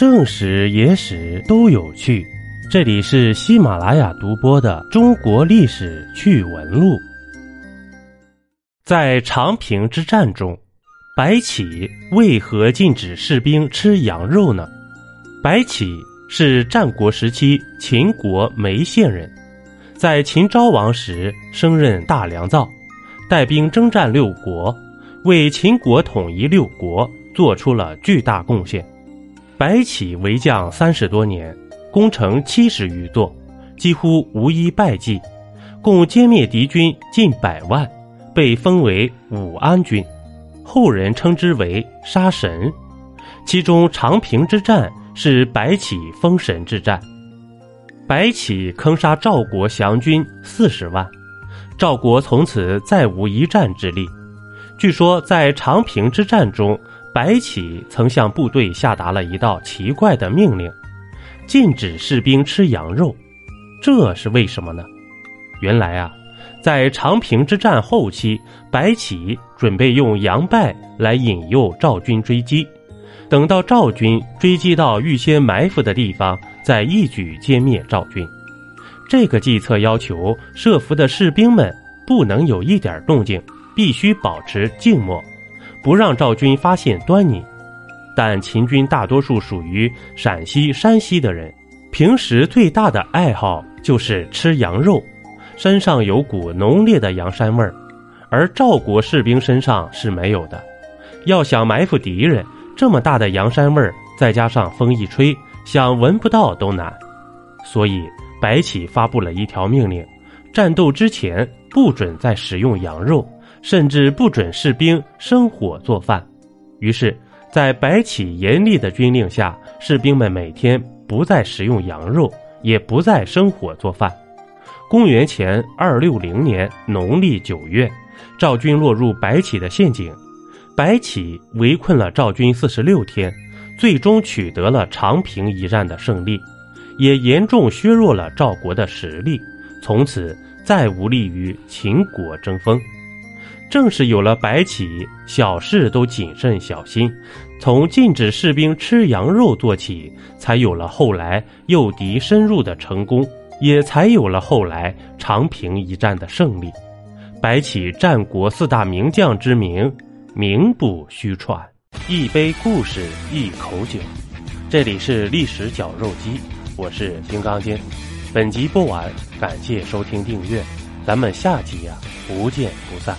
正史、野史都有趣。这里是喜马拉雅独播的《中国历史趣闻录》。在长平之战中，白起为何禁止士兵吃羊肉呢？白起是战国时期秦国眉县人，在秦昭王时升任大良造，带兵征战六国，为秦国统一六国做出了巨大贡献。白起为将三十多年。攻城七十余座，几乎无一败绩，共歼灭敌军近百万，被封为武安君，后人称之为杀神。其中长平之战是白起封神之战，白起坑杀赵国降军四十万，赵国从此再无一战之力。据说在长平之战中，白起曾向部队下达了一道奇怪的命令。禁止士兵吃羊肉，这是为什么呢？原来啊，在长平之战后期，白起准备用杨败来引诱赵军追击，等到赵军追击到预先埋伏的地方，再一举歼灭赵军。这个计策要求设伏的士兵们不能有一点动静，必须保持静默，不让赵军发现端倪。但秦军大多数属于陕西、山西的人，平时最大的爱好就是吃羊肉，身上有股浓烈的羊膻味儿，而赵国士兵身上是没有的。要想埋伏敌人，这么大的羊膻味儿，再加上风一吹，想闻不到都难。所以白起发布了一条命令：战斗之前不准再使用羊肉，甚至不准士兵生火做饭。于是。在白起严厉的军令下，士兵们每天不再食用羊肉，也不再生火做饭。公元前二六零年农历九月，赵军落入白起的陷阱，白起围困了赵军四十六天，最终取得了长平一战的胜利，也严重削弱了赵国的实力，从此再无力于秦国争锋。正是有了白起，小事都谨慎小心，从禁止士兵吃羊肉做起，才有了后来诱敌深入的成功，也才有了后来长平一战的胜利。白起战国四大名将之名，名不虚传。一杯故事，一口酒，这里是历史绞肉机，我是金刚经。本集播完，感谢收听订阅，咱们下集呀，不见不散。